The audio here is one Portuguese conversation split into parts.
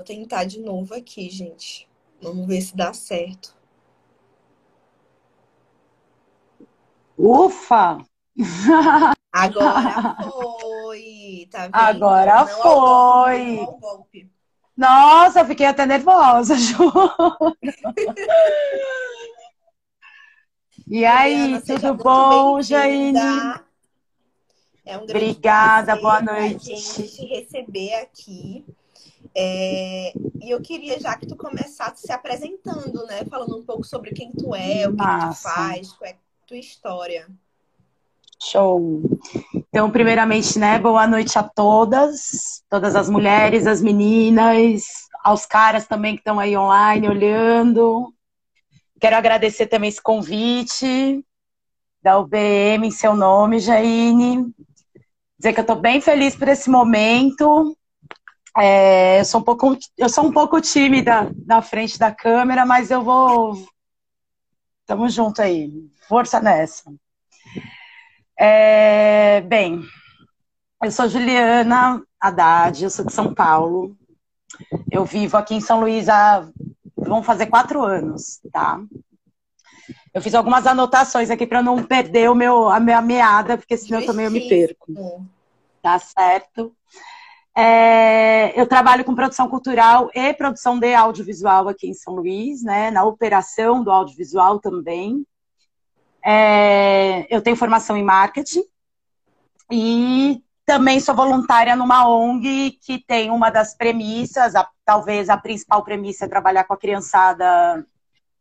vou tentar de novo aqui, gente. Vamos ver se dá certo. Ufa! Agora foi, tá vendo? Agora não foi. Ao golpe. Nossa, fiquei até nervosa, Ju. e aí, tudo bom, Jaine? É um Obrigada, boa noite. A gente te receber aqui. É, e eu queria já que tu começasse se apresentando, né? Falando um pouco sobre quem tu é, o que, que tu faz, qual é a tua história. Show. Então, primeiramente, né, boa noite a todas, todas as mulheres, as meninas, aos caras também que estão aí online olhando. Quero agradecer também esse convite da UBM em seu nome, Jaine. Dizer que eu estou bem feliz por esse momento. É, eu, sou um pouco, eu sou um pouco tímida na frente da câmera, mas eu vou. Tamo junto aí. Força nessa. É, bem, eu sou Juliana Haddad, eu sou de São Paulo. Eu vivo aqui em São Luís há. vão fazer quatro anos, tá? Eu fiz algumas anotações aqui para não perder o meu, a minha meada, porque senão eu também eu me perco. Tá certo? É, eu trabalho com produção cultural e produção de audiovisual aqui em São Luís, né? Na operação do audiovisual também. É, eu tenho formação em marketing e também sou voluntária numa ONG que tem uma das premissas, a, talvez a principal premissa é trabalhar com a criançada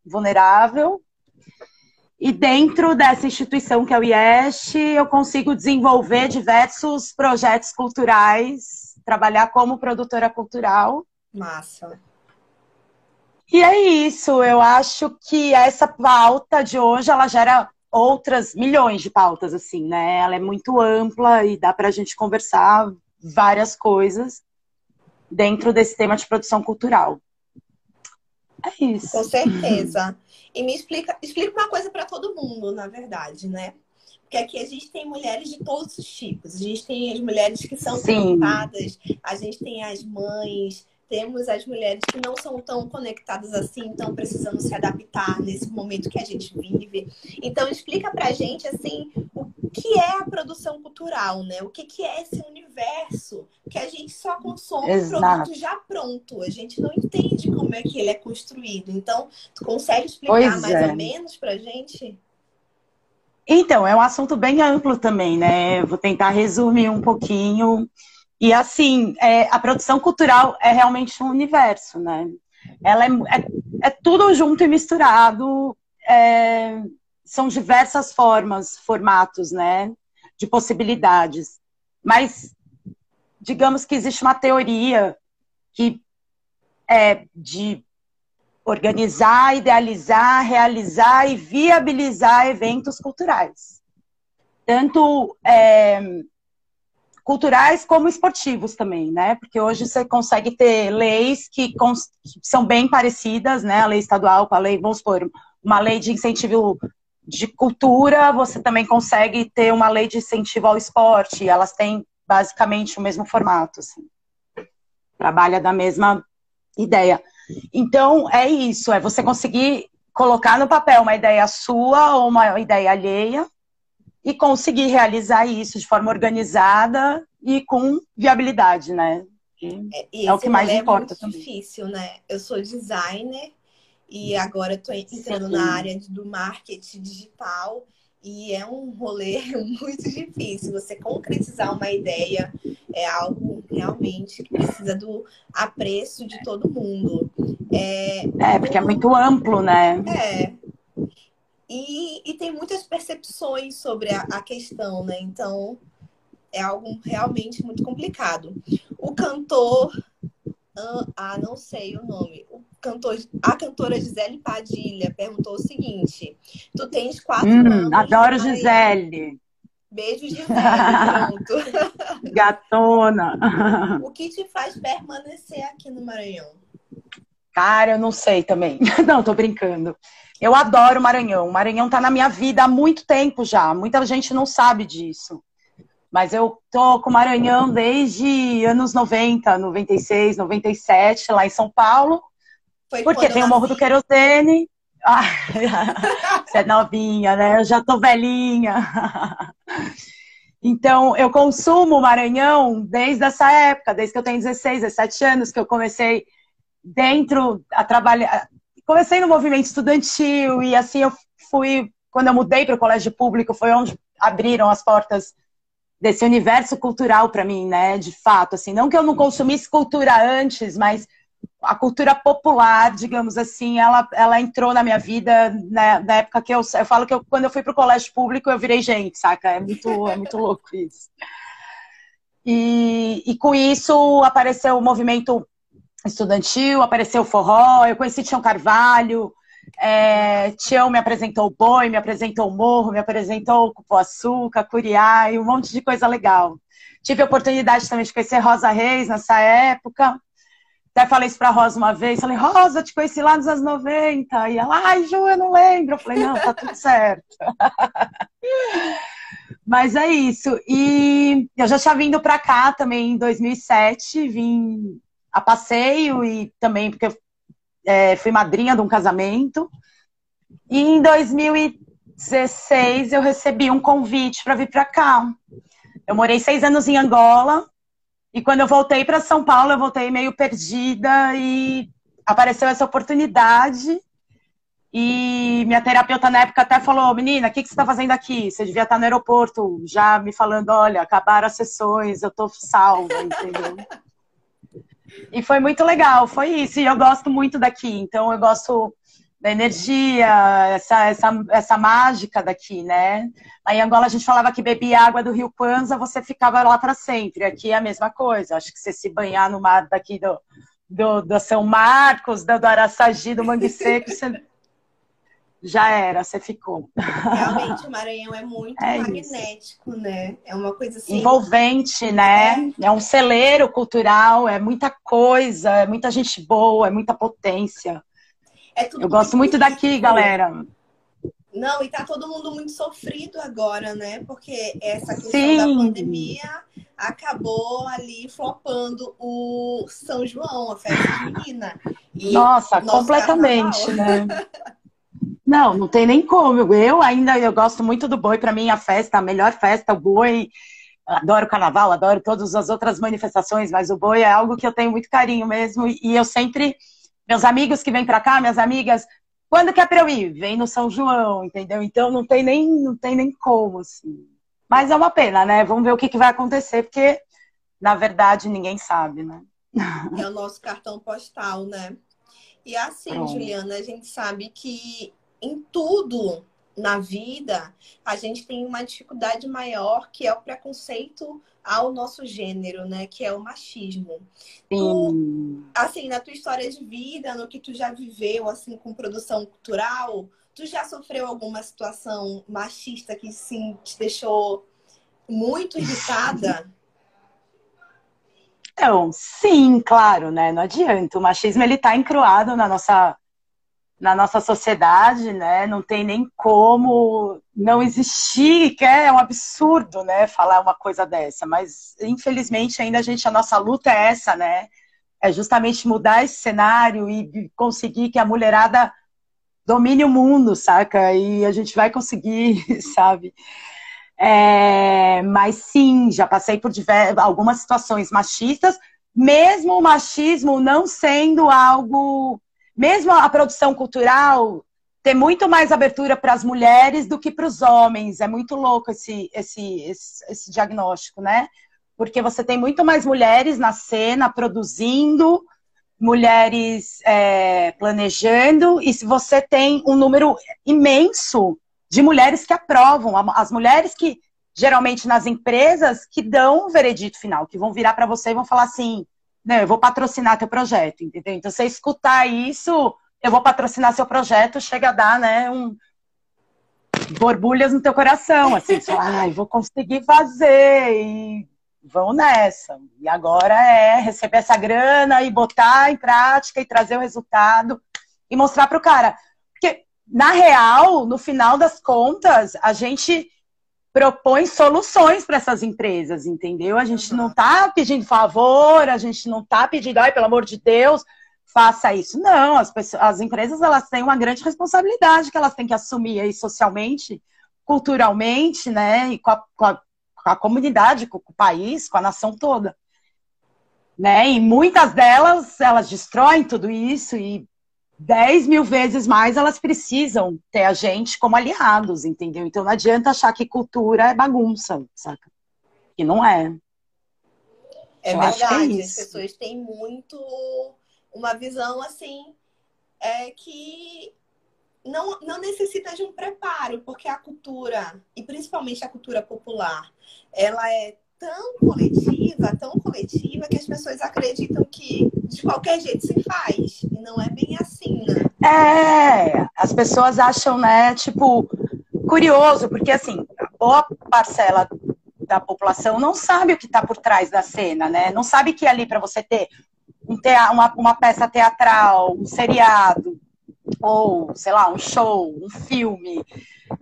vulnerável. E dentro dessa instituição que é o IEST, eu consigo desenvolver diversos projetos culturais, trabalhar como produtora cultural. Massa. E é isso, eu acho que essa pauta de hoje, ela gera outras milhões de pautas, assim, né? Ela é muito ampla e dá para a gente conversar várias coisas dentro desse tema de produção cultural. É isso. Com certeza. E me explica, explica uma coisa para todo mundo, na verdade, né? Porque aqui a gente tem mulheres de todos os tipos. A gente tem as mulheres que são conectadas, a gente tem as mães, temos as mulheres que não são tão conectadas assim, estão precisando se adaptar nesse momento que a gente vive. Então, explica pra gente, assim, o que é a produção cultural, né? O que, que é esse universo que a gente só consome Exato. produto já pronto. A gente não entende como é que ele é construído. Então, tu consegue explicar pois mais é. ou menos pra gente? Então, é um assunto bem amplo também, né? Vou tentar resumir um pouquinho. E assim, é, a produção cultural é realmente um universo, né? Ela é, é, é tudo junto e misturado. É, são diversas formas, formatos, né? De possibilidades. Mas digamos que existe uma teoria que é de organizar, idealizar, realizar e viabilizar eventos culturais. Tanto é, culturais como esportivos também, né? Porque hoje você consegue ter leis que, que, são bem parecidas, né? A lei estadual com a lei, vamos supor, uma lei de incentivo de cultura, você também consegue ter uma lei de incentivo ao esporte, elas têm basicamente o mesmo formato, assim. Trabalha da mesma ideia. Então, é isso, é você conseguir colocar no papel uma ideia sua ou uma ideia alheia, e conseguir realizar isso de forma organizada e com viabilidade, né? é, é o que mais importa. É muito também. difícil, né? Eu sou designer e agora estou entrando Sim. na área do marketing digital e é um rolê muito difícil. Você concretizar uma ideia é algo realmente que precisa do apreço de todo mundo. É, é porque é muito amplo, né? É, e, e tem muitas percepções sobre a, a questão, né? Então, é algo realmente muito complicado. O cantor, ah, não sei o nome, o cantor, a cantora Gisele Padilha perguntou o seguinte: Tu tens quatro hum, anos. Adoro Gisele. Beijo, Gisele. Pronto. Gatona. O que te faz permanecer aqui no Maranhão? Cara, eu não sei também. Não, tô brincando. Eu adoro o Maranhão. O Maranhão está na minha vida há muito tempo já. Muita gente não sabe disso. Mas eu tô com Maranhão desde anos 90, 96, 97, lá em São Paulo. Foi porque tem o Morro do Querosene. Ah, você é novinha, né? Eu já tô velhinha. Então, eu consumo Maranhão desde essa época, desde que eu tenho 16, 17 anos, que eu comecei dentro a trabalhar. Comecei no movimento estudantil e assim eu fui. Quando eu mudei para o colégio público, foi onde abriram as portas desse universo cultural para mim, né? De fato, assim, não que eu não consumisse cultura antes, mas a cultura popular, digamos assim, ela, ela entrou na minha vida na, na época que eu, eu falo que eu, quando eu fui para o colégio público eu virei gente, saca? É muito, é muito louco isso. E, e com isso apareceu o movimento estudantil, apareceu o forró, eu conheci Tião Carvalho, é, Tião me apresentou o boi, me apresentou o morro, me apresentou o cupuaçu, cacuriá e um monte de coisa legal. Tive a oportunidade também de conhecer Rosa Reis nessa época. Até falei isso pra Rosa uma vez, falei, Rosa, te conheci lá nos anos 90. E ela, ai, Ju, eu não lembro. Eu falei, não, tá tudo certo. Mas é isso. E eu já tinha vindo para cá também em 2007, vim a passeio e também porque eu é, fui madrinha de um casamento. E em 2016 eu recebi um convite para vir para cá. Eu morei seis anos em Angola e quando eu voltei para São Paulo eu voltei meio perdida e apareceu essa oportunidade. E minha terapeuta na época até falou: Menina, o que, que você está fazendo aqui? Você devia estar no aeroporto, já me falando: Olha, acabaram as sessões, eu estou salva, entendeu? E foi muito legal, foi isso. E eu gosto muito daqui, então eu gosto da energia, essa, essa, essa mágica daqui, né? Aí em Angola a gente falava que bebia água do rio Kwanza, você ficava lá para sempre. Aqui é a mesma coisa. Acho que você se banhar no mar daqui do, do, do São Marcos, do, do Araçagi, do Mangue Seco, você já era, você ficou. Realmente, o Maranhão é muito é magnético, isso. né? É uma coisa assim. Envolvente, né? É. é um celeiro cultural, é muita coisa, é muita gente boa, é muita potência. É Eu muito gosto muito daqui, galera. Não, e tá todo mundo muito sofrido agora, né? Porque essa questão Sim. da pandemia acabou ali flopando o São João, a festa junina. Nossa, completamente, carnaval. né? Não, não tem nem como. Eu ainda eu gosto muito do boi. Para mim, a festa, a melhor festa, o boi. Adoro o carnaval, adoro todas as outras manifestações, mas o boi é algo que eu tenho muito carinho mesmo. E eu sempre, meus amigos que vêm para cá, minhas amigas, quando que é para eu ir? Vem no São João, entendeu? Então não tem nem, não tem nem como, assim. Mas é uma pena, né? Vamos ver o que, que vai acontecer, porque na verdade ninguém sabe, né? É o nosso cartão postal, né? E assim, Pronto. Juliana, a gente sabe que em tudo na vida, a gente tem uma dificuldade maior que é o preconceito ao nosso gênero, né? Que é o machismo. Tu, assim, na tua história de vida, no que tu já viveu, assim, com produção cultural, tu já sofreu alguma situação machista que, sim, te deixou muito irritada? Então, sim, claro, né? Não adianta. O machismo, ele tá encruado na nossa na nossa sociedade, né? Não tem nem como não existir, que é um absurdo, né? Falar uma coisa dessa. Mas infelizmente ainda a gente a nossa luta é essa, né? É justamente mudar esse cenário e conseguir que a mulherada domine o mundo, saca? E a gente vai conseguir, sabe? É, mas sim, já passei por diversas, algumas situações machistas, mesmo o machismo não sendo algo mesmo a produção cultural ter muito mais abertura para as mulheres do que para os homens. É muito louco esse, esse, esse, esse, diagnóstico, né? Porque você tem muito mais mulheres na cena produzindo, mulheres é, planejando, e se você tem um número imenso de mulheres que aprovam, as mulheres que geralmente nas empresas que dão o veredito final, que vão virar para você e vão falar assim: não, eu vou patrocinar teu projeto, entendeu? Então, você escutar isso, eu vou patrocinar seu projeto, chega a dar, né, um borbulhas no teu coração, assim, ai, vou conseguir fazer e vão nessa. E agora é receber essa grana e botar em prática e trazer o resultado e mostrar para o cara. Porque, na real, no final das contas, a gente propõe soluções para essas empresas, entendeu? A gente não está pedindo favor, a gente não está pedindo, ai, pelo amor de Deus, faça isso. Não, as, pessoas, as empresas elas têm uma grande responsabilidade que elas têm que assumir aí socialmente, culturalmente, né? E com a, com a, com a comunidade, com o país, com a nação toda. Né? E muitas delas, elas destroem tudo isso e 10 mil vezes mais elas precisam ter a gente como aliados, entendeu? Então não adianta achar que cultura é bagunça, saca? Que não é. É Eu é verdade, é as pessoas têm muito uma visão assim é que não, não necessita de um preparo, porque a cultura, e principalmente a cultura popular, ela é tão coletiva, tão coletiva, que as pessoas acreditam que de qualquer jeito se faz. E não é bem assim, né? É, as pessoas acham, né, tipo, curioso, porque assim, boa parcela da população não sabe o que está por trás da cena, né? Não sabe que ali para você ter um teatro, uma, uma peça teatral, um seriado, ou, sei lá, um show, um filme,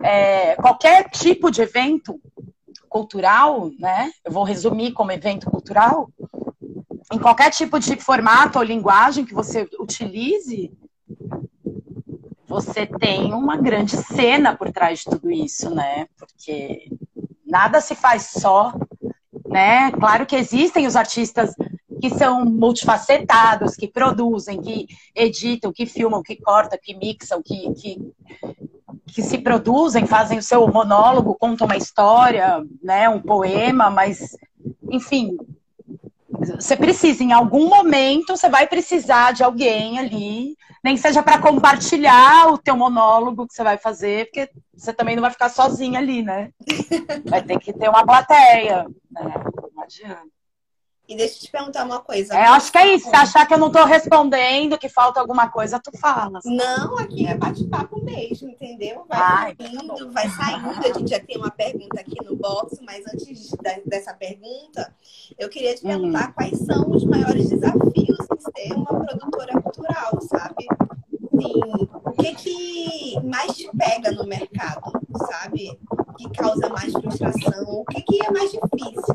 é, qualquer tipo de evento cultural, né? Eu vou resumir como evento cultural. Em qualquer tipo de formato ou linguagem que você utilize, você tem uma grande cena por trás de tudo isso, né? Porque nada se faz só, né? Claro que existem os artistas que são multifacetados, que produzem, que editam, que filmam, que cortam, que mixam, que, que que se produzem, fazem o seu monólogo, contam uma história, né, um poema, mas, enfim, você precisa, em algum momento, você vai precisar de alguém ali, nem seja para compartilhar o teu monólogo que você vai fazer, porque você também não vai ficar sozinha ali, né? Vai ter que ter uma plateia, né? Não adianta. E deixa eu te perguntar uma coisa. É, acho que é isso. Se achar que eu não estou respondendo, que falta alguma coisa, tu fala. Não, aqui é bate-papo mesmo, entendeu? Vai Ai, indo, tá vai saindo. A gente já tem uma pergunta aqui no box, mas antes dessa pergunta, eu queria te perguntar hum. quais são os maiores desafios de ser uma produtora cultural, sabe? Sim. O que, que mais te pega no mercado, sabe? Que causa mais frustração? O que, que é mais difícil?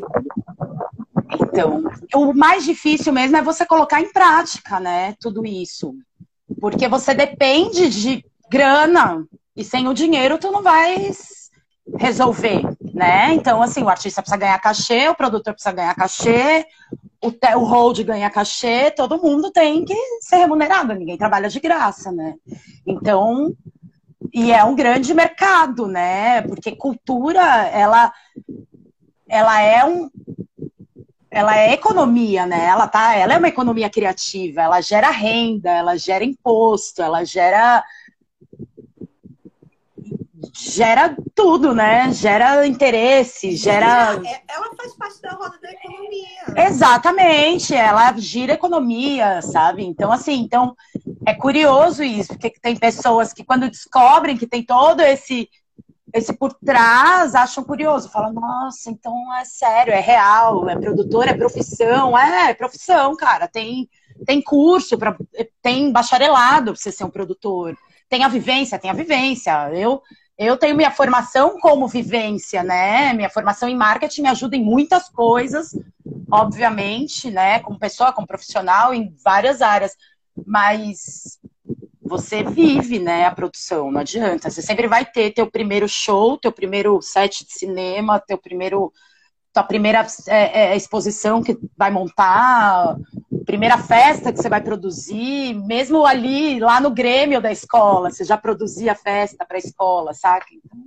Então, o mais difícil mesmo é você colocar em prática, né? Tudo isso. Porque você depende de grana e sem o dinheiro tu não vai resolver, né? Então, assim, o artista precisa ganhar cachê, o produtor precisa ganhar cachê, o, o hold ganha cachê, todo mundo tem que ser remunerado, ninguém trabalha de graça, né? Então, e é um grande mercado, né? Porque cultura, ela, ela é um, ela é economia, né? Ela tá, ela é uma economia criativa, ela gera renda, ela gera imposto, ela gera gera tudo, né? Gera interesse, gera. É, ela faz parte da roda da economia. Exatamente, ela gira economia, sabe? Então, assim, então é curioso isso, porque tem pessoas que quando descobrem que tem todo esse esse por trás acham curioso, falam, nossa, então é sério, é real, é produtor, é profissão, é, é profissão, cara, tem, tem curso, pra, tem bacharelado pra você ser um produtor, tem a vivência, tem a vivência. Eu, eu tenho minha formação como vivência, né? Minha formação em marketing me ajuda em muitas coisas, obviamente, né? Como pessoa, como profissional, em várias áreas. Mas você vive, né, a produção, não adianta. Você sempre vai ter teu primeiro show, teu primeiro set de cinema, teu primeiro tua primeira é, é, exposição que vai montar, primeira festa que você vai produzir, mesmo ali lá no Grêmio da escola, você já produzia festa para a escola, saca? Então,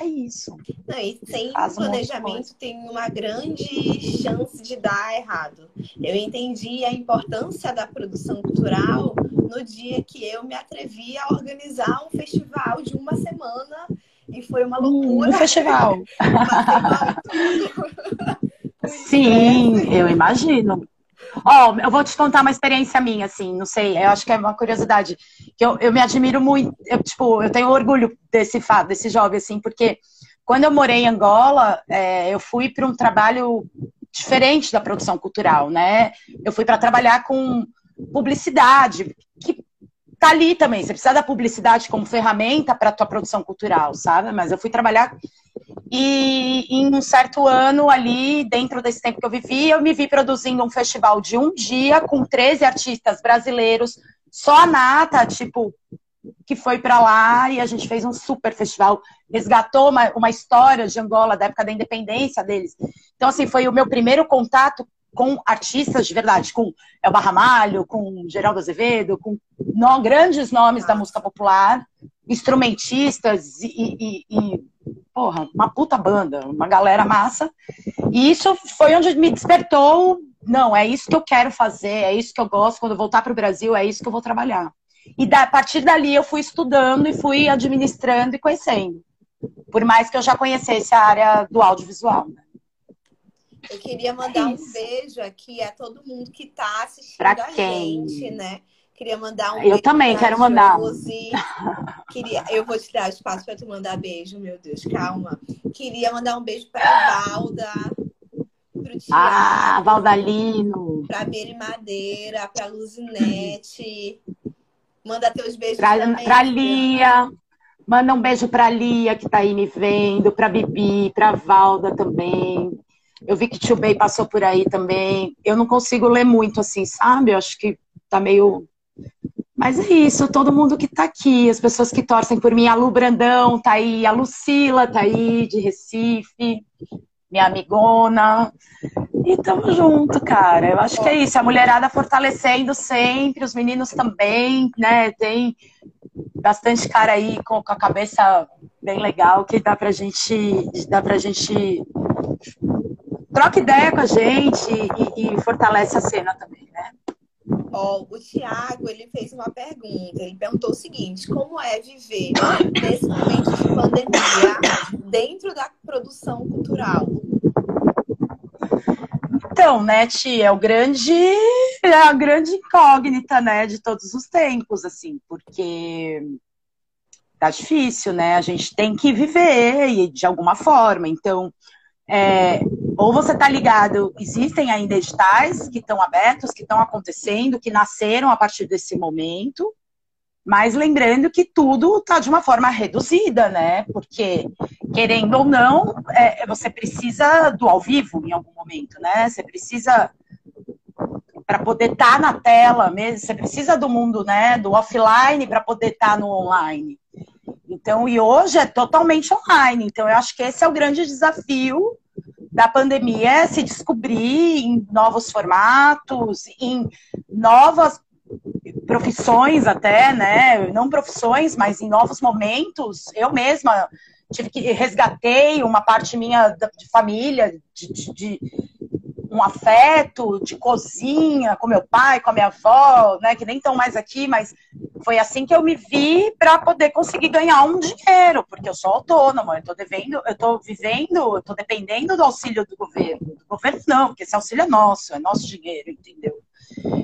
é isso. Não, e sem planejamento tem uma grande chance de dar errado. Eu entendi a importância da produção cultural no dia que eu me atrevi a organizar um festival de uma semana e foi uma loucura. Um festival. Sim, eu imagino. Ó, oh, eu vou te contar uma experiência minha, assim, não sei, eu acho que é uma curiosidade. Que eu, eu me admiro muito, eu, tipo, eu tenho orgulho desse fato, desse jovem, assim, porque quando eu morei em Angola, é, eu fui para um trabalho diferente da produção cultural, né? Eu fui para trabalhar com publicidade, que tá ali também. Você precisa da publicidade como ferramenta para a tua produção cultural, sabe? Mas eu fui trabalhar E em um certo ano ali, dentro desse tempo que eu vivi, eu me vi produzindo um festival de um dia com 13 artistas brasileiros, só a Nata, tipo, que foi para lá e a gente fez um super festival, resgatou uma, uma história de Angola da época da independência deles. Então, assim, foi o meu primeiro contato com artistas de verdade, com Elba Ramalho, com Geraldo Azevedo, com no, grandes nomes da música popular, instrumentistas e, e, e porra, uma puta banda, uma galera massa. E isso foi onde me despertou, não, é isso que eu quero fazer, é isso que eu gosto, quando eu voltar para o Brasil, é isso que eu vou trabalhar. E da, a partir dali eu fui estudando e fui administrando e conhecendo. Por mais que eu já conhecesse a área do audiovisual. Né? Eu queria mandar um beijo aqui a todo mundo que está assistindo pra a quem? gente, né? Queria mandar um Eu também quero mandar. Queria, eu vou te dar espaço para tu mandar beijo, meu Deus, calma. Queria mandar um beijo para Valda, pro Tiago, ah, Valdalino, para Miri Madeira, para Luzinete. Manda teus beijos pra, também. Pra Lia. Manda um beijo pra Lia, que tá aí me vendo, pra Bibi, pra Valda também. Eu vi que Tio Bey passou por aí também. Eu não consigo ler muito assim, sabe? Eu acho que tá meio mas é isso, todo mundo que tá aqui, as pessoas que torcem por mim, a Lu Brandão tá aí, a Lucila tá aí, de Recife, minha amigona. E tamo junto, cara. Eu acho que é isso, a mulherada fortalecendo sempre, os meninos também, né? Tem bastante cara aí com, a cabeça bem legal que dá pra gente, dá pra gente troca ideia com a gente e, e fortalece a cena também, Ó, o Tiago, ele fez uma pergunta. Ele perguntou o seguinte: como é viver nesse momento de pandemia dentro da produção cultural? Então, né, Tia, é o grande, é a grande incógnita, né, de todos os tempos, assim, porque tá difícil, né? A gente tem que viver de alguma forma. Então, é, ou você está ligado, existem ainda editais que estão abertos, que estão acontecendo, que nasceram a partir desse momento, mas lembrando que tudo está de uma forma reduzida, né? Porque, querendo ou não, é, você precisa do ao vivo em algum momento, né? Você precisa para poder estar tá na tela mesmo, você precisa do mundo, né? Do offline para poder estar tá no online. Então, e hoje é totalmente online. Então, eu acho que esse é o grande desafio da pandemia é se descobrir em novos formatos, em novas profissões até, né? Não profissões, mas em novos momentos. Eu mesma tive que resgatei uma parte minha de família, de, de, de um afeto de cozinha com meu pai, com a minha avó, né, que nem estão mais aqui, mas foi assim que eu me vi para poder conseguir ganhar um dinheiro, porque eu sou autônoma, eu estou devendo, eu estou vivendo, eu estou dependendo do auxílio do governo. Do governo não, porque esse auxílio é nosso, é nosso dinheiro, entendeu?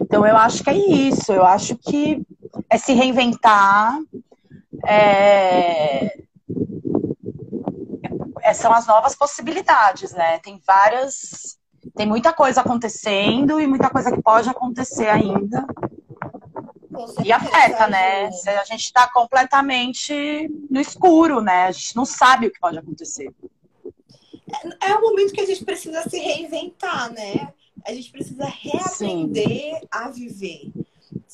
Então eu acho que é isso, eu acho que é se reinventar, é... é são as novas possibilidades, né? Tem várias tem muita coisa acontecendo e muita coisa que pode acontecer ainda. E afeta, né? A gente está completamente no escuro, né? A gente não sabe o que pode acontecer. É, é o momento que a gente precisa se reinventar, né? A gente precisa reaprender Sim. a viver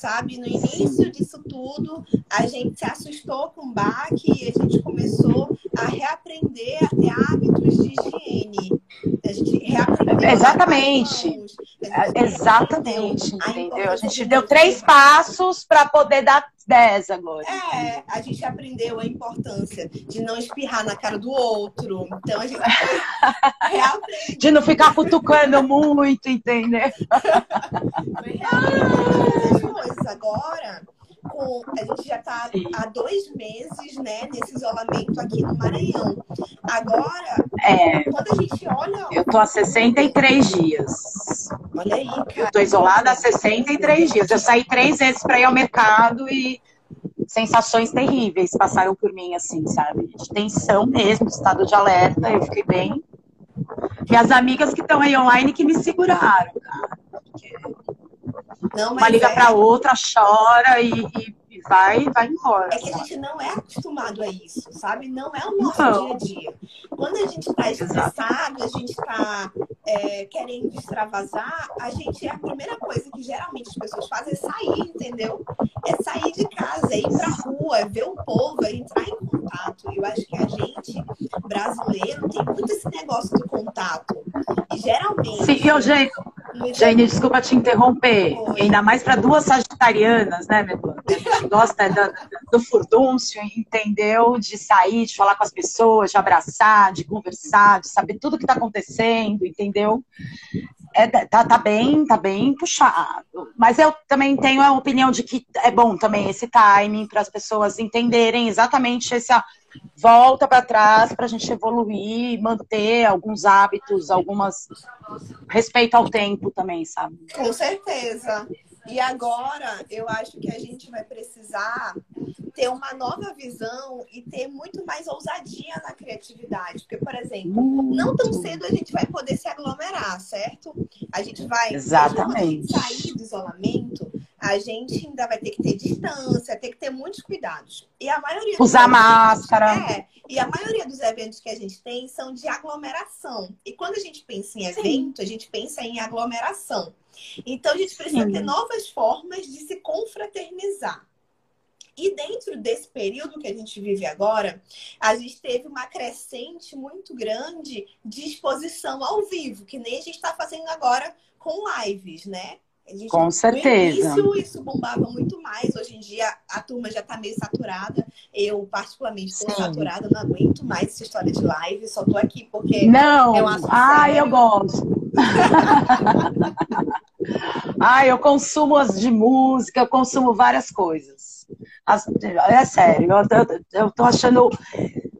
sabe? No início disso tudo, a gente se assustou com o baque e a gente começou a reaprender a ter hábitos de higiene. A gente reaprendeu. Exatamente. A Exatamente, entendeu? A gente deu três passos para poder dar dez agora. É, a gente aprendeu a importância de não espirrar na cara do outro. Então a gente. De não ficar cutucando muito, entendeu? Coisas agora com, a gente já está há dois meses, né, nesse isolamento aqui no Maranhão. Agora, é, quando a gente olha. Eu tô há 63 dias. Olha aí, cara. Eu tô isolada há 63 dias. Eu saí três vezes para ir ao mercado e sensações terríveis passaram por mim, assim, sabe? De tensão mesmo, estado de alerta. Eu fiquei bem. Minhas amigas que estão aí online que me seguraram, cara. Não, uma liga é... para outra, chora e, e, vai, vai embora. É que a gente não é acostumado a isso, sabe? Não é o nosso não. dia a dia. Quando a gente está estressado, a gente está é, querendo extravasar, a gente, a primeira coisa que geralmente as pessoas fazem é sair, entendeu? É sair de casa, é ir pra rua, é ver o povo, é entrar em contato. Eu acho que a gente, brasileiro, tem muito esse negócio do contato. E geralmente. Sim, eu, gente, Jane, desculpa te interromper. Ainda mais para duas sagitarianas, né, meu A gente gosta do, do furdúncio, entendeu? De sair, de falar com as pessoas, de abraçar, de conversar, de saber tudo que está acontecendo, entendeu? É, tá, tá bem, tá bem puxado. Mas eu também tenho a opinião de que é bom também esse timing para as pessoas entenderem exatamente essa volta para trás para a gente evoluir, manter alguns hábitos, algumas respeito ao tempo também, sabe? Com certeza. E agora eu acho que a gente vai precisar ter uma nova visão e ter muito mais ousadia na criatividade. Porque, por exemplo, muito. não tão cedo a gente vai poder se aglomerar, certo? A gente vai Exatamente. sair do isolamento, a gente ainda vai ter que ter distância, ter que ter muitos cuidados. E a maioria usar máscara. É, e a maioria dos eventos que a gente tem são de aglomeração. E quando a gente pensa em evento, Sim. a gente pensa em aglomeração. Então a gente precisa Sim. ter novas formas de se confraternizar. E dentro desse período que a gente vive agora, a gente teve uma crescente muito grande de exposição ao vivo, que nem a gente está fazendo agora com lives, né? Gente, Com certeza. No início, isso bombava muito mais. Hoje em dia, a turma já está meio saturada. Eu, particularmente, estou saturada. Não aguento mais essa história de live. Só estou aqui porque... Não! Eu ah, eu gosto. ah, eu consumo as de música, eu consumo várias coisas. As, é sério, eu, estou achando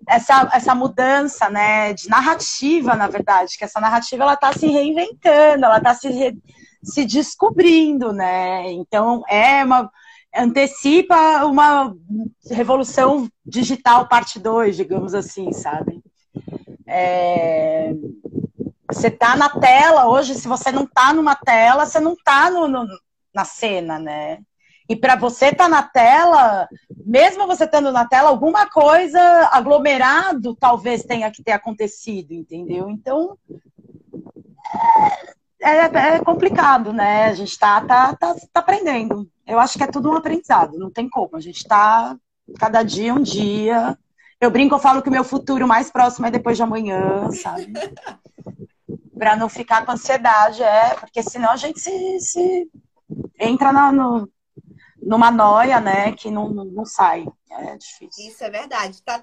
essa, essa mudança, né, de narrativa, na verdade, que essa narrativa ela está se reinventando, ela está se re se descobrindo, né? Então é uma antecipa uma revolução digital parte 2, digamos assim, sabe? É... Você tá na tela hoje, se você não tá numa tela, você não tá no, no na cena, né? E para você estar tá na tela, mesmo você estando na tela, alguma coisa aglomerado talvez tenha que ter acontecido, entendeu? Então, é, é complicado, né? A gente está tá, tá, tá aprendendo. Eu acho que é tudo um aprendizado, não tem como. A gente está cada dia um dia. Eu brinco, eu falo que o meu futuro mais próximo é depois de amanhã, sabe? Para não ficar com ansiedade, é, porque senão a gente se, se entra na, no, numa noia, né, que não, não sai. É difícil. Isso é verdade. Tá,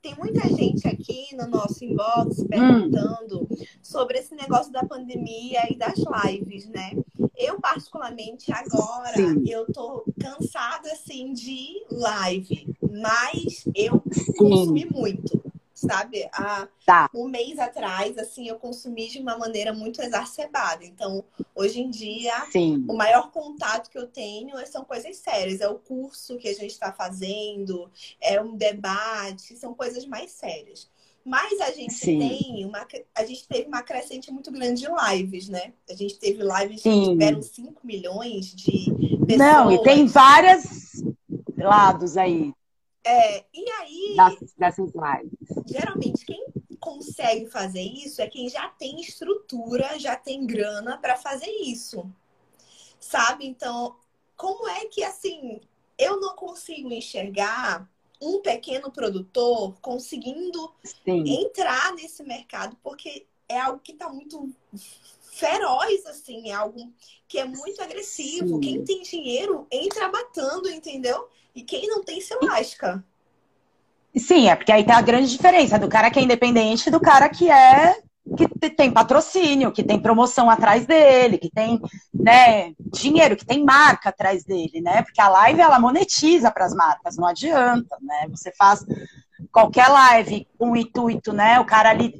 tem muita gente aqui no nosso inbox hum. perguntando hum. sobre esse negócio da pandemia e das lives, né? Eu, particularmente, agora, Sim. eu tô cansada, assim, de live. Mas eu Sim. consumi muito sabe? Há tá. um mês atrás, assim, eu consumi de uma maneira muito exacerbada. Então, hoje em dia, Sim. o maior contato que eu tenho são coisas sérias. É o curso que a gente está fazendo, é um debate, são coisas mais sérias. Mas a gente Sim. tem uma. A gente teve uma crescente muito grande de lives, né? A gente teve lives Sim. que tiveram 5 milhões de pessoas. Não, e tem vários lados aí. É, e aí. Das, dessas lives. Geralmente, quem consegue fazer isso é quem já tem estrutura, já tem grana para fazer isso. Sabe? Então, como é que assim, eu não consigo enxergar um pequeno produtor conseguindo Sim. entrar nesse mercado, porque é algo que está muito feroz, assim, é algo que é muito agressivo. Sim. Quem tem dinheiro entra matando, entendeu? E quem não tem se lasca. Sim, é porque aí tem a grande diferença do cara que é independente do cara que é que tem patrocínio, que tem promoção atrás dele, que tem né, dinheiro, que tem marca atrás dele, né? Porque a live ela monetiza para as marcas, não adianta, né? Você faz qualquer live com o intuito, né? O cara ali,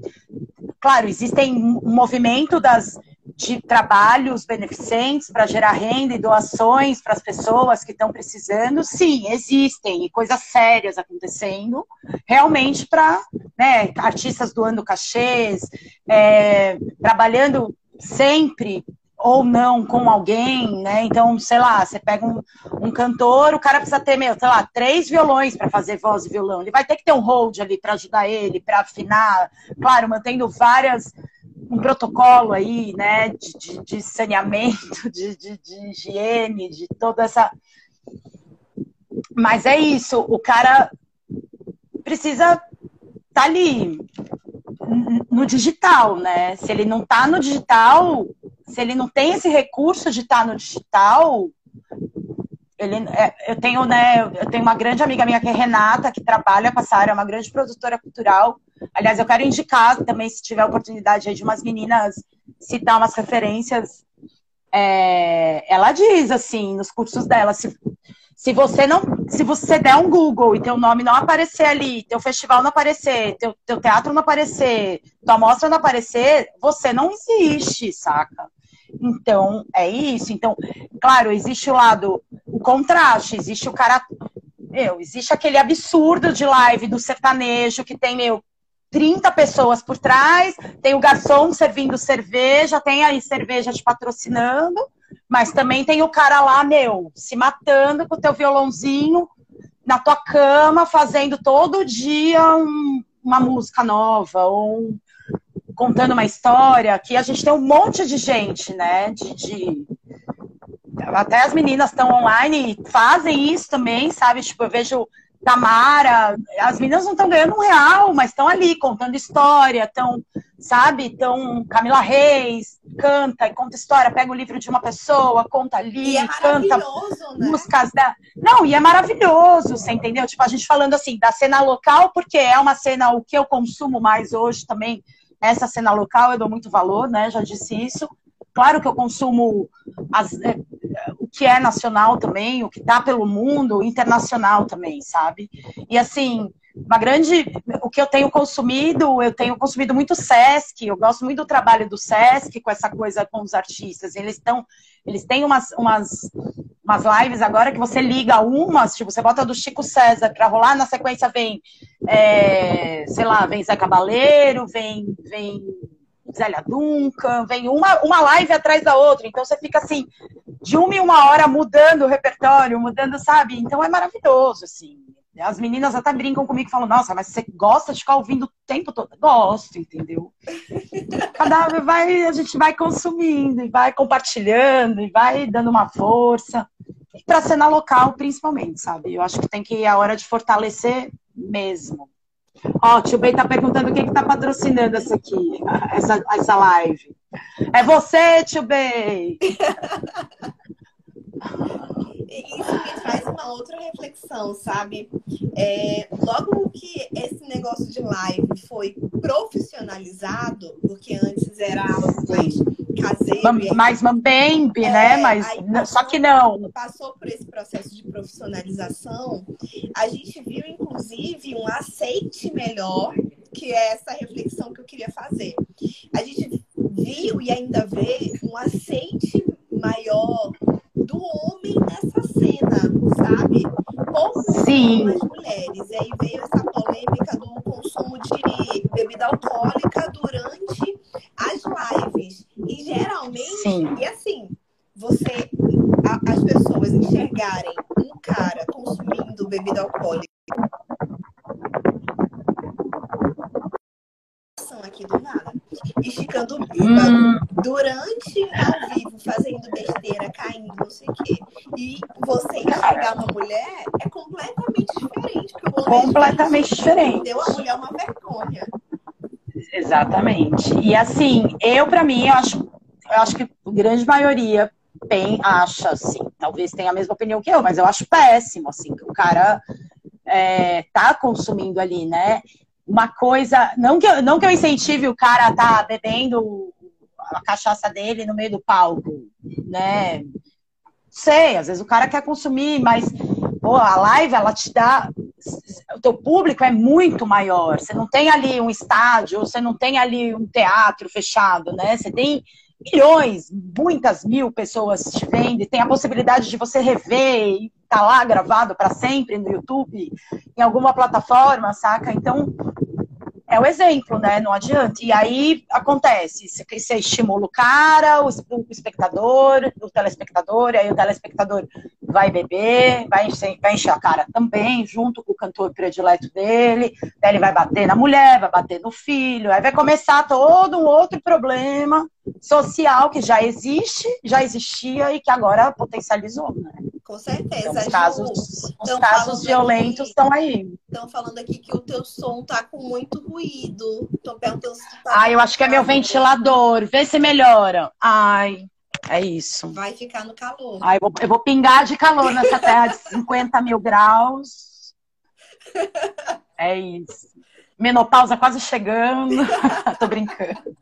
claro, existem um movimento das de trabalhos beneficentes para gerar renda e doações para as pessoas que estão precisando, sim, existem e coisas sérias acontecendo, realmente para né, artistas doando cachês, é, trabalhando sempre ou não com alguém, né? Então, sei lá, você pega um, um cantor, o cara precisa ter, meu, sei lá, três violões para fazer voz e violão. Ele vai ter que ter um hold ali para ajudar ele, para afinar, claro, mantendo várias um protocolo aí, né, de, de, de saneamento, de, de, de higiene, de toda essa. Mas é isso, o cara precisa estar tá ali no digital, né? Se ele não está no digital, se ele não tem esse recurso de estar tá no digital, ele, é, eu tenho, né, eu tenho uma grande amiga minha que é Renata, que trabalha com essa área, é uma grande produtora cultural. Aliás, eu quero indicar também, se tiver oportunidade aí de umas meninas citar umas referências. É, ela diz assim, nos cursos dela, se, se você não, se você der um Google e teu nome não aparecer ali, teu festival não aparecer, teu, teu teatro não aparecer, tua mostra não aparecer, você não existe, saca? Então, é isso. Então, claro, existe o lado, contraste, existe o cara. Meu, existe aquele absurdo de live do sertanejo que tem, meu, 30 pessoas por trás, tem o garçom servindo cerveja, tem aí cerveja te patrocinando, mas também tem o cara lá, meu, se matando com o teu violãozinho na tua cama, fazendo todo dia um, uma música nova, ou um, contando uma história, que a gente tem um monte de gente, né? De, de... Até as meninas estão online e fazem isso também, sabe? Tipo, eu vejo Tamara, as meninas não estão ganhando um real, mas estão ali contando história, estão, sabe? Então, Camila Reis canta e conta história, pega o livro de uma pessoa, conta ali, é canta né? músicas da. Não, e é maravilhoso, você entendeu? Tipo, a gente falando assim, da cena local, porque é uma cena o que eu consumo mais hoje também essa cena local eu dou muito valor, né? Já disse isso. Claro que eu consumo as, é, o que é nacional também, o que está pelo mundo, internacional também, sabe? E assim, uma grande. O que eu tenho consumido, eu tenho consumido muito Sesc, eu gosto muito do trabalho do Sesc com essa coisa com os artistas. Eles estão. Eles têm umas, umas, umas lives agora que você liga umas, tipo, você bota do Chico César para rolar, na sequência vem, é, sei lá, vem Zé Cabaleiro, vem, vem Zélia Duncan, vem uma, uma live atrás da outra. Então você fica assim, de uma em uma hora mudando o repertório, mudando, sabe? Então é maravilhoso, assim. As meninas até brincam comigo e falam, nossa, mas você gosta de ficar ouvindo o tempo todo? Gosto, entendeu? Cada vai, a gente vai consumindo e vai compartilhando e vai dando uma força. E para cena local, principalmente, sabe? Eu acho que tem que ir a hora de fortalecer mesmo. Ó, o tio Ben tá perguntando quem que tá patrocinando essa aqui, essa, essa live. É você, tio Ben! isso me traz uma outra reflexão, sabe? É, logo que esse negócio de live foi profissionalizado, porque antes era algo mais caseiro. Mais mambembe, né? é, né? Mas passou, só que não. Passou por esse processo de profissionalização, a gente viu, inclusive, um aceite melhor, que é essa reflexão que eu queria fazer. A gente viu e ainda vê um aceite maior do homem nessa cena, sabe? Poucas Sim. as mulheres. E aí veio essa polêmica do consumo de bebida alcoólica durante as lives. E geralmente, Sim. e assim, você, a, as pessoas enxergarem um cara consumindo bebida alcoólica aqui do nada e ficando hum. durante ao vivo, fazendo besteira, caindo, não sei o quê. E você enxergar uma mulher é completamente diferente. Completamente diferente. Deu a mulher uma vergonha. Exatamente. E assim, eu, para mim, eu acho, eu acho que a grande maioria tem, acha, assim, talvez tenha a mesma opinião que eu, mas eu acho péssimo, assim, que o cara é, tá consumindo ali, né? Uma coisa. Não que, eu, não que eu incentive o cara a tá bebendo a cachaça dele no meio do palco, né? Sei, às vezes o cara quer consumir, mas pô, a live ela te dá. O teu público é muito maior. Você não tem ali um estádio, você não tem ali um teatro fechado, né? Você tem milhões, muitas mil pessoas te vendo e tem a possibilidade de você rever e tá lá gravado para sempre no YouTube, em alguma plataforma, saca? Então, é o exemplo, né? Não adianta. E aí acontece, você estimula o cara, o, espectador, o telespectador, aí o telespectador vai beber, vai encher, vai encher a cara também, junto com o cantor predileto dele, daí ele vai bater na mulher, vai bater no filho, aí vai começar todo um outro problema social que já existe, já existia e que agora potencializou, né? Com certeza. Então, os casos, os casos violentos estão aí. Estão falando aqui que o teu som tá com muito ruído. Estão perguntando se tu tá Ai, eu acho que é meu ventilador. Vê se melhora. Ai, é isso. Vai ficar no calor. Ai, eu vou, eu vou pingar de calor nessa terra de 50 mil graus. É isso. Menopausa quase chegando. Tô brincando.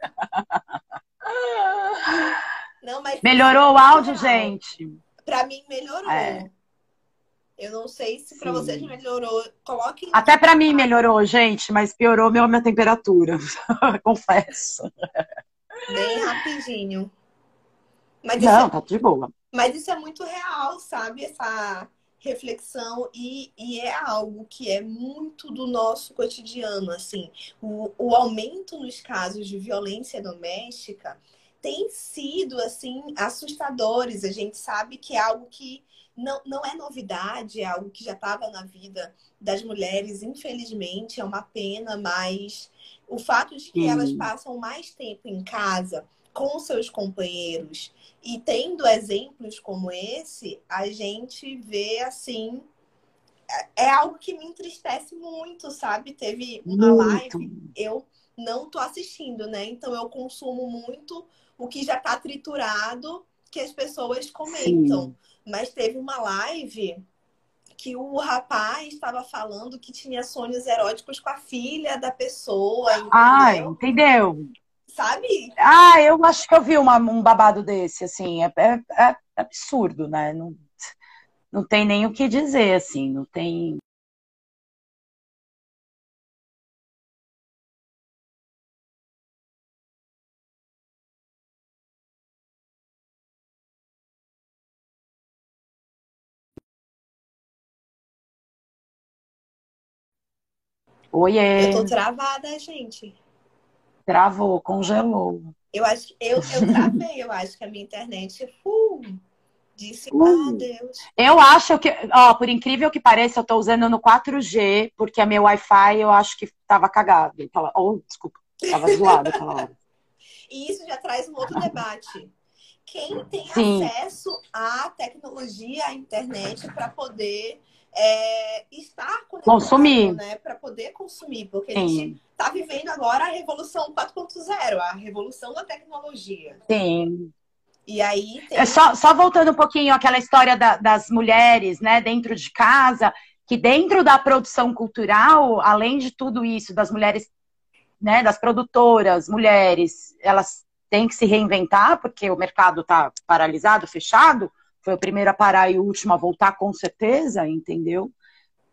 Não, mas Melhorou o áudio, gente? Para mim melhorou. É. Eu não sei se para vocês melhorou. Coloque. Até para mim melhorou, gente, mas piorou meu, minha temperatura. Confesso. Bem rapidinho. Mas não, é... tá de boa. Mas isso é muito real, sabe? Essa reflexão e, e, é algo que é muito do nosso cotidiano, assim. O, o aumento nos casos de violência doméstica tem sido assim assustadores. A gente sabe que é algo que não, não é novidade, é algo que já estava na vida das mulheres, infelizmente, é uma pena, mas o fato de que elas passam mais tempo em casa com seus companheiros e tendo exemplos como esse, a gente vê assim. É, é algo que me entristece muito, sabe? Teve uma muito. live, eu não tô assistindo, né? Então eu consumo muito o que já está triturado que as pessoas comentam. Sim. Mas teve uma live que o rapaz estava falando que tinha sonhos eróticos com a filha da pessoa. Entendeu? Ah, entendeu? Sabe? Ah, eu acho que eu vi uma, um babado desse, assim. É, é, é absurdo, né? Não, não tem nem o que dizer, assim. Não tem. Oiê. Eu tô travada, gente. Travou, congelou. Eu acho eu, eu travei, eu acho que a minha internet uh, disse, uh. ah, Deus. Eu acho que, ó, por incrível que pareça, eu tô usando no 4G, porque a meu Wi-Fi eu acho que tava cagado. Ou, oh, desculpa, tava zoado aquela hora. E isso já traz um outro debate. Quem tem Sim. acesso à tecnologia, à internet, para poder é, estar consumir, né, para poder consumir, porque Sim. a gente está vivendo agora a revolução 4.0, a revolução da tecnologia. Sim. E aí tem... é só, só voltando um pouquinho àquela história da, das mulheres, né, dentro de casa, que dentro da produção cultural, além de tudo isso, das mulheres, né, das produtoras, mulheres, elas têm que se reinventar porque o mercado está paralisado, fechado foi o primeiro a parar e o último a voltar, com certeza, entendeu?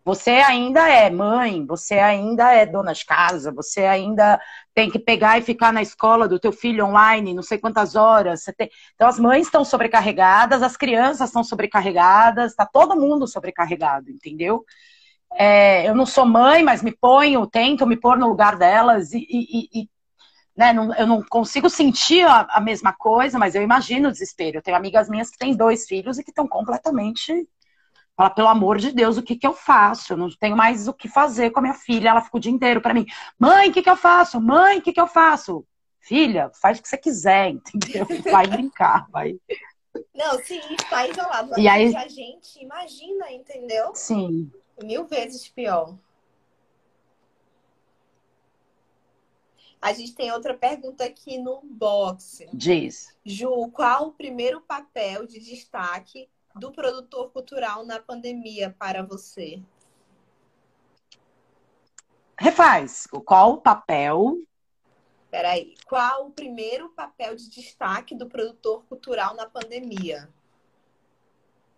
Você ainda é mãe, você ainda é dona de casa, você ainda tem que pegar e ficar na escola do teu filho online, não sei quantas horas. Tem... Então as mães estão sobrecarregadas, as crianças estão sobrecarregadas, está todo mundo sobrecarregado, entendeu? É, eu não sou mãe, mas me ponho, tento me pôr no lugar delas e, e, e né, não, eu não consigo sentir a, a, mesma coisa, mas eu imagino o desespero. Eu tenho amigas minhas que têm dois filhos e que estão completamente. Fala, pelo amor de Deus, o que, que eu faço? Eu não tenho mais o que fazer com a minha filha. Ela fica o dia inteiro para mim: mãe, o que, que eu faço? Mãe, o que, que eu faço? Filha, faz o que você quiser, entendeu? Vai brincar, vai. Não, sim, está isolado. E aí... a gente imagina, entendeu? Sim. Mil vezes pior. A gente tem outra pergunta aqui no box. Diz. Ju, qual o primeiro papel de destaque do produtor cultural na pandemia para você? Refaz. Qual o papel? Peraí. Qual o primeiro papel de destaque do produtor cultural na pandemia?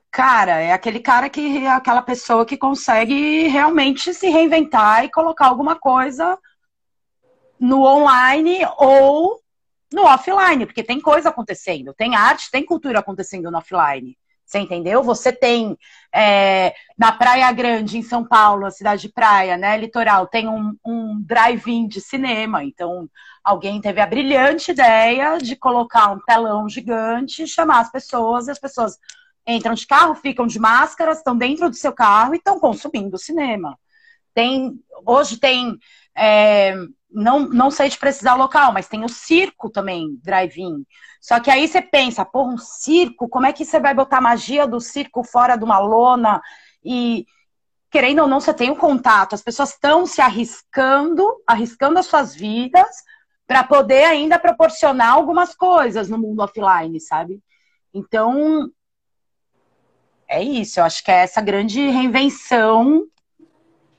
Cara, é aquele cara que aquela pessoa que consegue realmente se reinventar e colocar alguma coisa no online ou no offline, porque tem coisa acontecendo, tem arte, tem cultura acontecendo no offline. Você entendeu? Você tem é, na Praia Grande, em São Paulo, a cidade de praia, né, litoral, tem um, um drive-in de cinema. Então, alguém teve a brilhante ideia de colocar um telão gigante, chamar as pessoas, e as pessoas entram de carro, ficam de máscara, estão dentro do seu carro e estão consumindo cinema. Tem, hoje tem, é, não, não sei de precisar local, mas tem o circo também, drive-in. Só que aí você pensa, pô, um circo, como é que você vai botar magia do circo fora de uma lona? E querendo ou não, você tem um contato. As pessoas estão se arriscando, arriscando as suas vidas para poder ainda proporcionar algumas coisas no mundo offline, sabe? Então, é isso. Eu acho que é essa grande reinvenção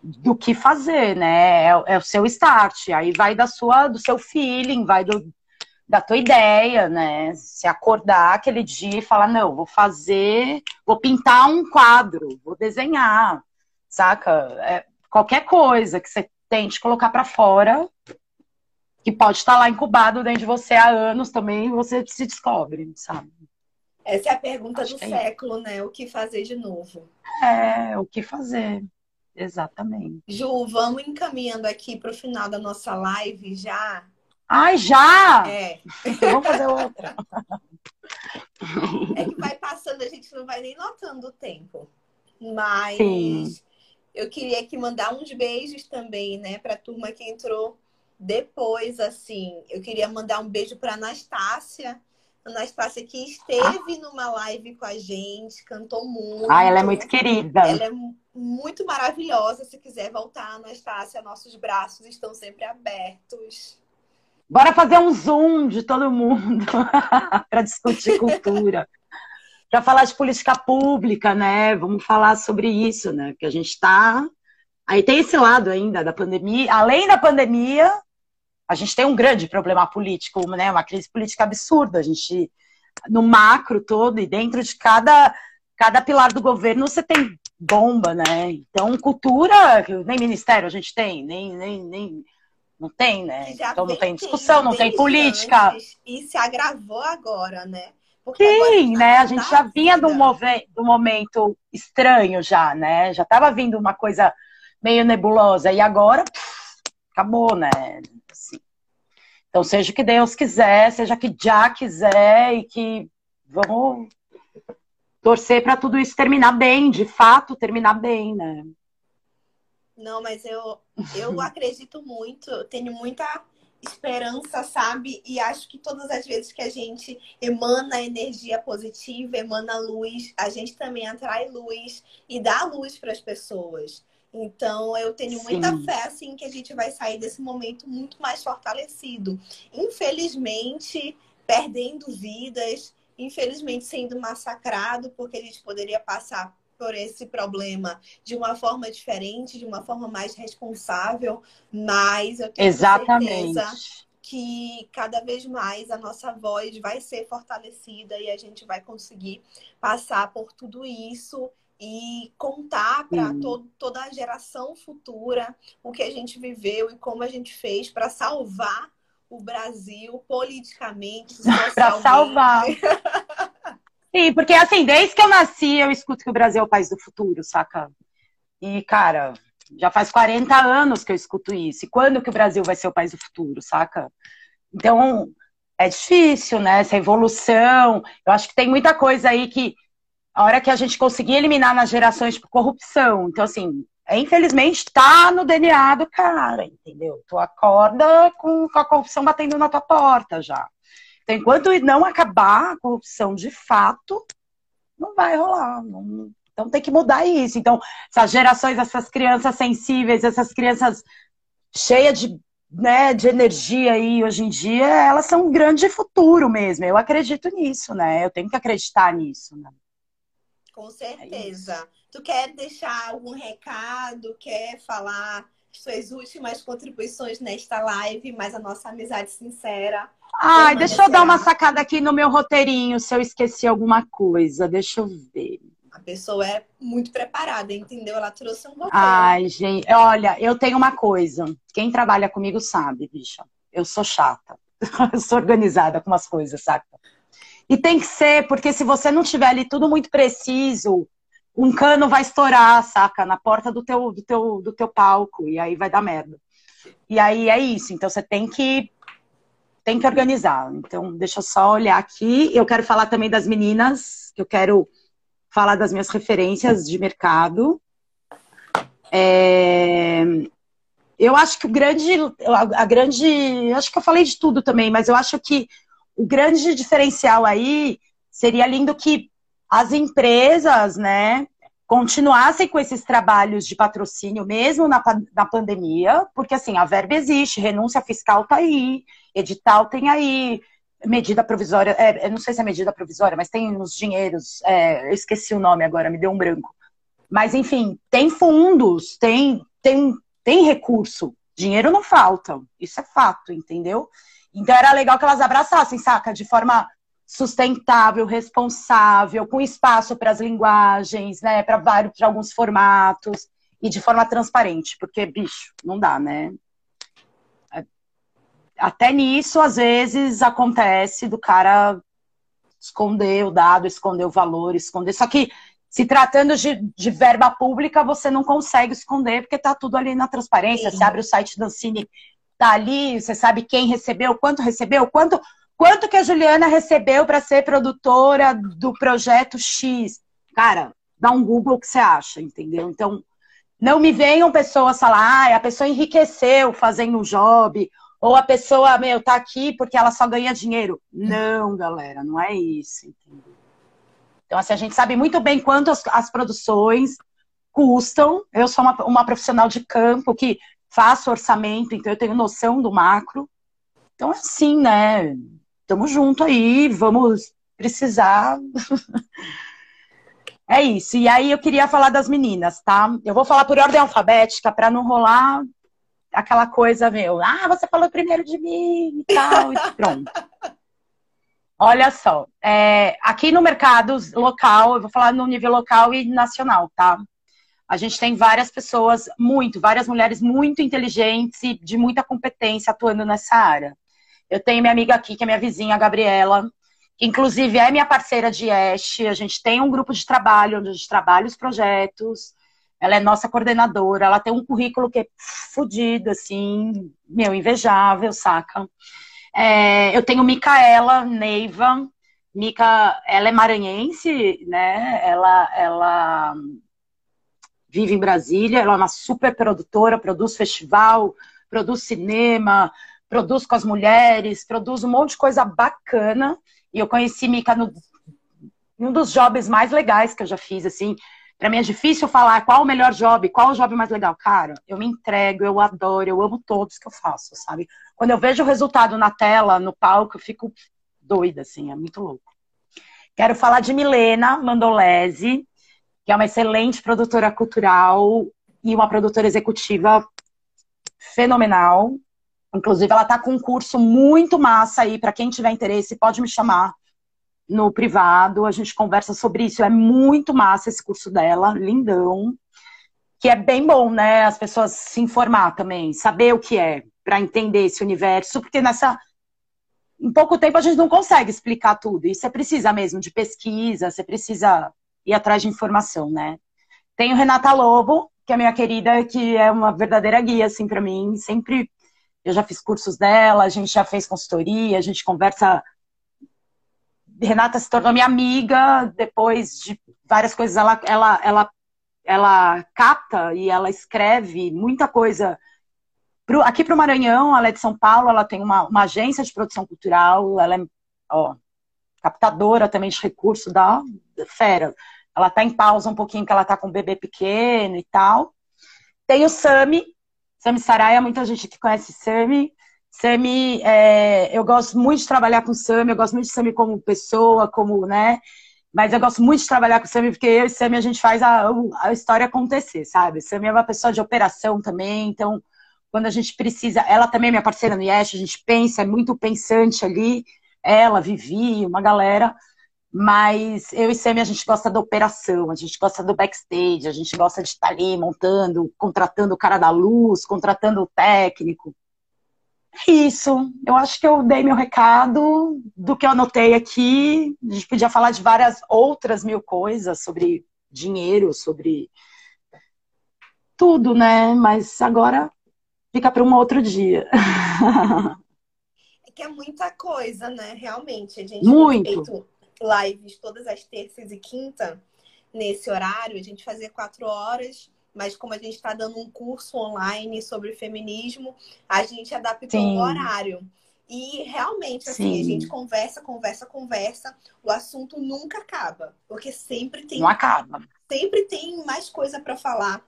do que fazer, né? É, é, o seu start. Aí vai da sua, do seu feeling, vai do, da tua ideia, né? Se acordar aquele dia e falar, não, vou fazer, vou pintar um quadro, vou desenhar, saca? É, qualquer coisa que você tente colocar para fora, que pode estar lá incubado dentro de você há anos também, você se descobre, sabe? Essa é a pergunta Acho do é século, é né? O que fazer de novo? É, o que fazer. Exatamente. Ju, vamos encaminhando aqui para o final da nossa live já. Ai, já? É. Vamos fazer outra. É que vai passando, a gente não vai nem notando o tempo. Mas Sim. eu queria aqui mandar uns beijos também, né, para a turma que entrou depois, assim. Eu queria mandar um beijo para Anastácia. Anastácia que esteve ah. numa live com a gente, cantou muito. Ah, ela é muito querida. Ela é muito maravilhosa. Se quiser voltar, Anastácia, nossos braços estão sempre abertos. Bora fazer um zoom de todo mundo para discutir cultura. para falar de política pública, né? Vamos falar sobre isso, né? Porque a gente está. Aí tem esse lado ainda da pandemia. Além da pandemia, a gente tem um grande problema político, né? Uma crise política absurda. A gente, no macro todo e dentro de cada, cada pilar do governo, você tem bomba, né? Então, cultura, nem ministério a gente tem, nem, nem, nem não tem, né? Já então não tem discussão, não tem política. E se agravou agora, né? Porque Sim, né? A gente já vinha de um, momento estranho já, né? Já estava vindo uma coisa meio nebulosa. E agora, pff, acabou, né? Assim. Então, seja o que Deus quiser, seja que já quiser e que vamos torcer para tudo isso terminar bem, de fato terminar bem, né? Não, mas eu, eu acredito muito, eu tenho muita esperança, sabe? E acho que todas as vezes que a gente emana energia positiva, emana luz, a gente também atrai luz e dá luz para as pessoas. Então, eu tenho Sim. muita fé, assim, que a gente vai sair desse momento muito mais fortalecido. Infelizmente, perdendo vidas, infelizmente sendo massacrado, porque a gente poderia passar por esse problema de uma forma diferente, de uma forma mais responsável, mas eu tenho Exatamente. certeza que cada vez mais a nossa voz vai ser fortalecida e a gente vai conseguir passar por tudo isso e contar para to toda a geração futura o que a gente viveu e como a gente fez para salvar o Brasil politicamente, para salvar. Sim, porque assim, desde que eu nasci, eu escuto que o Brasil é o país do futuro, saca? E, cara, já faz 40 anos que eu escuto isso. E quando que o Brasil vai ser o país do futuro, saca? Então, é difícil, né? Essa evolução. Eu acho que tem muita coisa aí que a hora que a gente conseguir eliminar nas gerações por corrupção. Então, assim, é, infelizmente tá no DNA do cara, entendeu? Tu acorda com, com a corrupção batendo na tua porta já. Então, enquanto não acabar a corrupção de fato, não vai rolar. Não... Então tem que mudar isso. Então, essas gerações, essas crianças sensíveis, essas crianças cheias de, né, de energia aí hoje em dia, elas são um grande futuro mesmo. Eu acredito nisso, né? Eu tenho que acreditar nisso, né? Com certeza. É tu quer deixar algum recado? Quer falar suas últimas contribuições nesta live, mas a nossa amizade sincera. Ai, deixa eu dar uma sacada aqui no meu roteirinho, se eu esqueci alguma coisa. Deixa eu ver. A pessoa é muito preparada, entendeu? Ela trouxe um roteiro. Ai, gente, olha, eu tenho uma coisa. Quem trabalha comigo sabe, bicha. Eu sou chata. eu sou organizada com umas coisas, saca? E tem que ser, porque se você não tiver ali tudo muito preciso, um cano vai estourar, saca? Na porta do teu, do teu, do teu palco, e aí vai dar merda. E aí é isso. Então você tem que tem que organizar. Então, deixa eu só olhar aqui. Eu quero falar também das meninas, eu quero falar das minhas referências de mercado. É... Eu acho que o grande, a grande, acho que eu falei de tudo também, mas eu acho que o grande diferencial aí seria lindo que as empresas, né, continuassem com esses trabalhos de patrocínio mesmo na, na pandemia, porque assim, a verba existe, renúncia fiscal tá aí, edital tem aí, medida provisória, é, não sei se é medida provisória, mas tem uns dinheiros, é, eu esqueci o nome agora, me deu um branco. Mas enfim, tem fundos, tem, tem, tem recurso, dinheiro não falta, isso é fato, entendeu? Então era legal que elas abraçassem, saca? De forma sustentável, responsável, com espaço para as linguagens, né, para vários, para alguns formatos e de forma transparente, porque bicho, não dá, né? Até nisso, às vezes acontece do cara esconder o dado, esconder o valor, esconder. Só que se tratando de, de verba pública, você não consegue esconder, porque está tudo ali na transparência. Sim. Você abre o site da Cine, tá ali, você sabe quem recebeu, quanto recebeu, quanto Quanto que a Juliana recebeu para ser produtora do projeto X? Cara, dá um Google que você acha, entendeu? Então, não me venham pessoas falar, ah, a pessoa enriqueceu fazendo um job, ou a pessoa, meu, tá aqui porque ela só ganha dinheiro. Não, galera, não é isso, entendeu? Então, assim, a gente sabe muito bem quanto as, as produções custam. Eu sou uma, uma profissional de campo que faço orçamento, então eu tenho noção do macro. Então, é assim, né? Tamo junto aí, vamos precisar. é isso. E aí eu queria falar das meninas, tá? Eu vou falar por ordem alfabética para não rolar aquela coisa, meu, ah, você falou primeiro de mim e tal, e pronto. Olha só, é, aqui no mercado local, eu vou falar no nível local e nacional, tá? A gente tem várias pessoas, muito, várias mulheres muito inteligentes e de muita competência atuando nessa área. Eu tenho minha amiga aqui, que é minha vizinha, a Gabriela, que inclusive é minha parceira de ESH. A gente tem um grupo de trabalho onde a gente trabalha os projetos. Ela é nossa coordenadora, ela tem um currículo que é fodido, assim, meu, invejável, saca? É, eu tenho Micaela Neiva. Mica, ela é maranhense, né? Ela, ela vive em Brasília, ela é uma super produtora, produz festival, produz cinema, produz com as mulheres, produz um monte de coisa bacana. E eu conheci Mica no um dos jobs mais legais que eu já fiz, assim. Para mim é difícil falar qual o melhor job, qual o job mais legal. Cara, eu me entrego, eu adoro, eu amo todos que eu faço, sabe? Quando eu vejo o resultado na tela, no palco, eu fico doida, assim, é muito louco. Quero falar de Milena Mandolese, que é uma excelente produtora cultural e uma produtora executiva fenomenal. Inclusive, ela está com um curso muito massa aí, para quem tiver interesse, pode me chamar no privado, a gente conversa sobre isso. É muito massa esse curso dela, lindão. Que é bem bom, né? As pessoas se informar também, saber o que é, para entender esse universo, porque nessa. Em pouco tempo a gente não consegue explicar tudo. E você precisa mesmo de pesquisa, você precisa ir atrás de informação, né? Tenho Renata Lobo, que é minha querida, que é uma verdadeira guia, assim, para mim. Sempre eu já fiz cursos dela, a gente já fez consultoria, a gente conversa. Renata se tornou minha amiga depois de várias coisas. Ela, ela, ela, ela capta e ela escreve muita coisa. Pro, aqui para o Maranhão, ela é de São Paulo, ela tem uma, uma agência de produção cultural, ela é ó, captadora também de recursos da fera. Ela está em pausa um pouquinho, porque ela está com um bebê pequeno e tal. Tem o Sami, Sami Saraya, muita gente que conhece Sami. Sami, é, eu gosto muito de trabalhar com Sami, eu gosto muito de Sami como pessoa, como, né? Mas eu gosto muito de trabalhar com Sami porque eu e Sami a gente faz a, a história acontecer, sabe? Sami é uma pessoa de operação também, então quando a gente precisa, ela também é minha parceira no IES, a gente pensa, é muito pensante ali, ela, Vivi, uma galera. Mas eu e Sammy, a gente gosta da operação, a gente gosta do backstage, a gente gosta de estar ali montando, contratando o cara da luz, contratando o técnico. é isso. Eu acho que eu dei meu recado do que eu anotei aqui. A gente podia falar de várias outras mil coisas sobre dinheiro, sobre tudo, né? Mas agora fica para um outro dia. É que é muita coisa, né? Realmente. A gente Muito. tem feito lives todas as terças e quinta nesse horário. A gente fazia quatro horas mas como a gente está dando um curso online sobre feminismo, a gente adaptou Sim. o horário. E realmente, assim, Sim. a gente conversa, conversa, conversa, o assunto nunca acaba. Porque sempre tem. Não acaba. Sempre tem mais coisa para falar.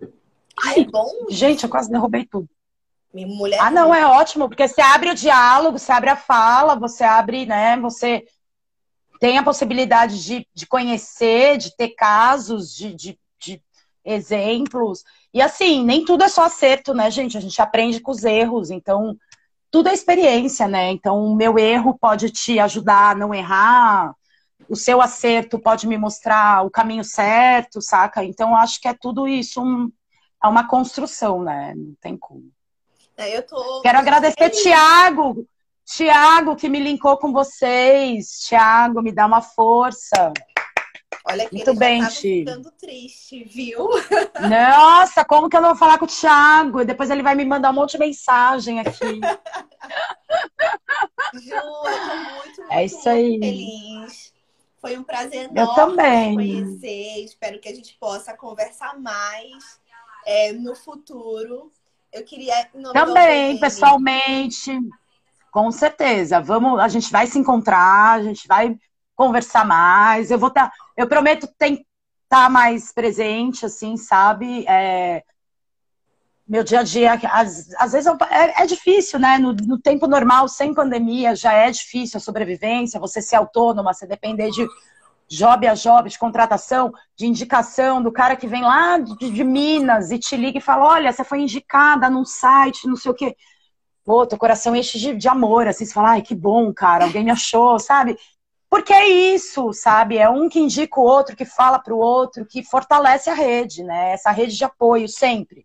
Ai, é bom. Gente, eu quase derrubei tudo. Mulher. Ah, não, é ótimo, porque você abre o diálogo, você abre a fala, você abre, né? Você tem a possibilidade de, de conhecer, de ter casos, de, de exemplos. E assim, nem tudo é só acerto, né, gente? A gente aprende com os erros, então tudo é experiência, né? Então o meu erro pode te ajudar a não errar, o seu acerto pode me mostrar o caminho certo, saca? Então acho que é tudo isso um, é uma construção, né? Não tem como. É, eu tô... Quero agradecer Tiago, Tiago que me linkou com vocês. Tiago, me dá uma força. Olha que Muito ele bem, já tá ficando triste, viu? Nossa, como que eu não vou falar com o Thiago? E depois ele vai me mandar um monte de mensagem aqui. Ju, eu tô muito, muito, é isso aí. feliz. Foi um prazer enorme eu também. conhecer. Espero que a gente possa conversar mais é, no futuro. Eu queria. Também, pessoalmente. Com certeza. Vamos, a gente vai se encontrar, a gente vai conversar mais. Eu vou estar, tá, eu prometo estar mais presente, assim, sabe? É, meu dia a dia, às, às vezes eu, é, é, difícil, né? No, no, tempo normal, sem pandemia, já é difícil a sobrevivência, você ser autônoma, você depender de job a job, de contratação, de indicação do cara que vem lá de, de Minas e te liga e fala: olha, você foi indicada num site, não sei o quê. Pô, teu coração enche de, de amor, assim, você fala, ai, que bom, cara, alguém me achou, sabe? Porque é isso, sabe? É um que indica o outro, que fala para o outro, que fortalece a rede, né? Essa rede de apoio sempre.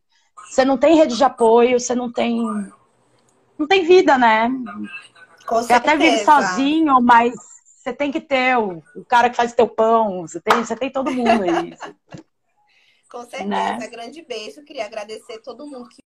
Você não tem rede de apoio, você não tem. Não tem vida, né? Com você até vive sozinho, mas você tem que ter o, o, cara que faz teu pão, você tem, você tem todo mundo aí. Com certeza. Né? Grande beijo. Queria agradecer todo mundo que